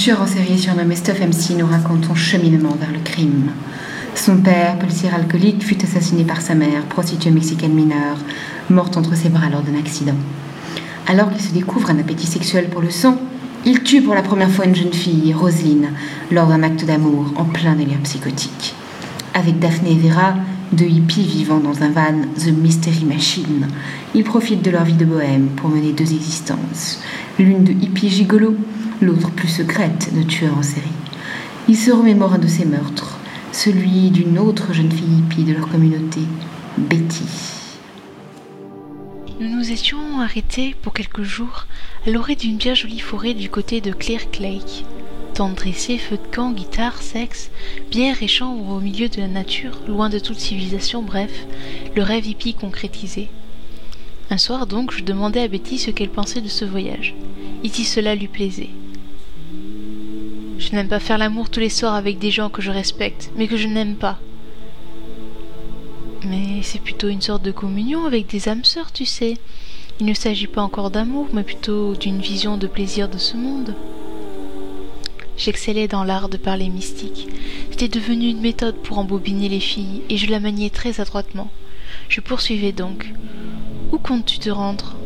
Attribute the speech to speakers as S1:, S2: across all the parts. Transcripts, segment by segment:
S1: tueur en série surnommé Stuff MC nous raconte cheminement vers le crime. Son père, policier alcoolique, fut assassiné par sa mère, prostituée mexicaine mineure, morte entre ses bras lors d'un accident. Alors qu'il se découvre un appétit sexuel pour le sang, il tue pour la première fois une jeune fille, Roselyne, lors d'un acte d'amour en plein délire psychotique. Avec Daphné et Vera, deux hippies vivant dans un van The Mystery Machine, ils profitent de leur vie de bohème pour mener deux existences, l'une de hippie gigolo, l'autre plus secrète de tueur en série. Ils se remémorent un de ces meurtres, celui d'une autre jeune fille hippie de leur communauté, Betty.
S2: Nous nous étions arrêtés pour quelques jours à l'orée d'une bien jolie forêt du côté de Clear Lake. Tente dressée, feu de camp, guitare, sexe, bière et chambre au milieu de la nature, loin de toute civilisation, bref, le rêve hippie concrétisé. Un soir donc, je demandai à Betty ce qu'elle pensait de ce voyage, et si cela lui plaisait. Je n'aime pas faire l'amour tous les soirs avec des gens que je respecte, mais que je n'aime pas. Mais c'est plutôt une sorte de communion avec des âmes sœurs, tu sais. Il ne s'agit pas encore d'amour, mais plutôt d'une vision de plaisir de ce monde. J'excellais dans l'art de parler mystique. C'était devenu une méthode pour embobiner les filles, et je la maniais très adroitement. Je poursuivais donc. Où comptes-tu te rendre?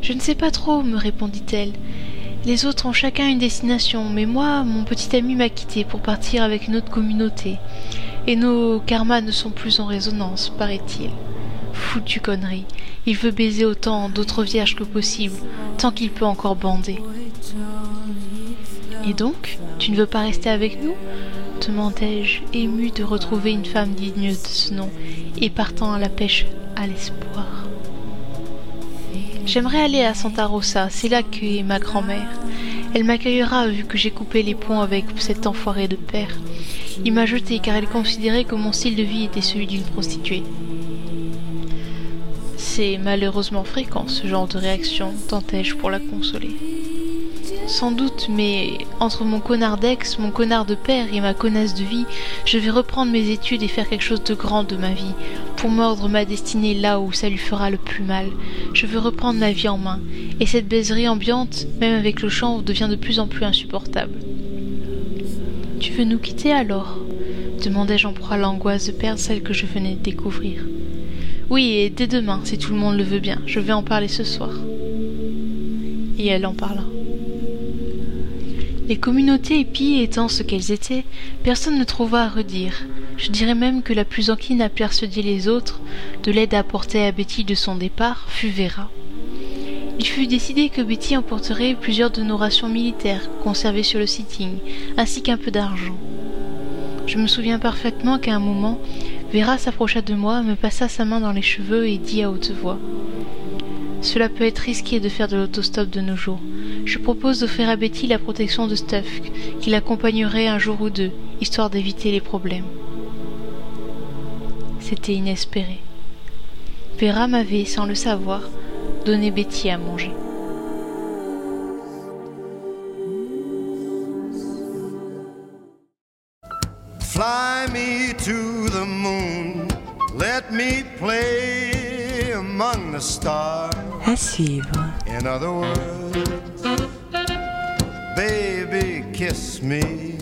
S2: Je ne sais pas trop, me répondit-elle. Les autres ont chacun une destination, mais moi, mon petit ami m'a quitté pour partir avec une autre communauté. Et nos karmas ne sont plus en résonance, paraît-il. Foutue connerie. Il veut baiser autant d'autres vierges que possible, tant qu'il peut encore bander. Et donc, tu ne veux pas rester avec nous demandai-je, ému de retrouver une femme digne de ce nom, et partant à la pêche à l'espoir. J'aimerais aller à Santa Rosa, c'est là qu'est ma grand-mère. Elle m'accueillera vu que j'ai coupé les ponts avec cet enfoiré de père. Il m'a jeté car elle considérait que mon style de vie était celui d'une prostituée. C'est malheureusement fréquent ce genre de réaction, tentai-je pour la consoler. Sans doute, mais entre mon connard d'ex, mon connard de père et ma connasse de vie, je vais reprendre mes études et faire quelque chose de grand de ma vie, pour mordre ma destinée là où ça lui fera le plus mal. Je veux reprendre ma vie en main, et cette baiserie ambiante, même avec le chanvre, devient de plus en plus insupportable. Tu veux nous quitter alors? demandai-je en proie à l'angoisse de perdre celle que je venais de découvrir. Oui, et dès demain, si tout le monde le veut bien, je vais en parler ce soir. Et elle en parla. Les communautés épis étant ce qu'elles étaient, personne ne trouva à redire. Je dirais même que la plus encline à persuader les autres de l'aide apportée à Betty de son départ fut Vera. Il fut décidé que Betty emporterait plusieurs de nos rations militaires conservées sur le sitting, ainsi qu'un peu d'argent. Je me souviens parfaitement qu'à un moment, Vera s'approcha de moi, me passa sa main dans les cheveux et dit à haute voix Cela peut être risqué de faire de l'autostop de nos jours. Je propose d'offrir à Betty la protection de Stuff, qui l'accompagnerait un jour ou deux, histoire d'éviter les problèmes. C'était inespéré. Vera m'avait, sans le savoir, donné Betty à manger.
S3: Fly me to the moon, let me play among the stars.
S4: À suivre.
S3: In other words, baby, kiss me